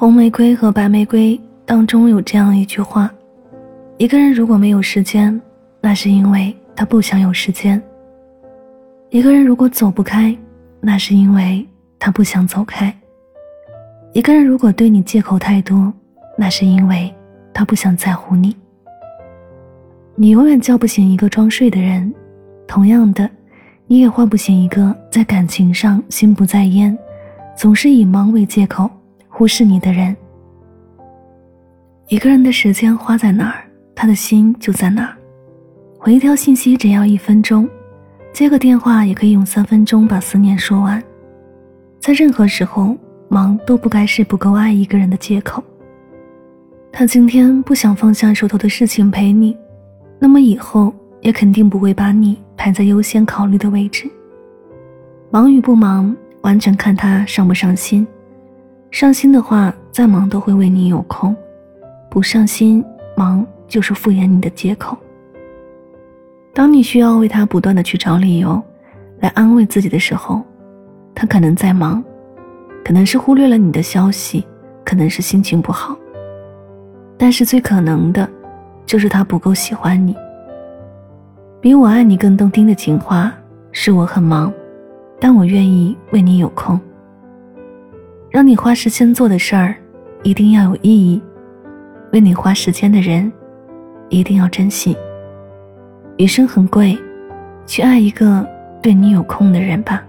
红玫瑰和白玫瑰当中有这样一句话：一个人如果没有时间，那是因为他不想有时间；一个人如果走不开，那是因为他不想走开；一个人如果对你借口太多，那是因为他不想在乎你。你永远叫不醒一个装睡的人，同样的，你也唤不醒一个在感情上心不在焉，总是以忙为借口。忽视你的人，一个人的时间花在哪儿，他的心就在哪儿。回一条信息只要一分钟，接个电话也可以用三分钟把思念说完。在任何时候，忙都不该是不够爱一个人的借口。他今天不想放下手头的事情陪你，那么以后也肯定不会把你排在优先考虑的位置。忙与不忙，完全看他上不上心。上心的话，再忙都会为你有空；不上心，忙就是敷衍你的借口。当你需要为他不断的去找理由，来安慰自己的时候，他可能在忙，可能是忽略了你的消息，可能是心情不好。但是最可能的，就是他不够喜欢你。比我爱你更动听的情话，是我很忙，但我愿意为你有空。让你花时间做的事儿，一定要有意义；为你花时间的人，一定要珍惜。余生很贵，去爱一个对你有空的人吧。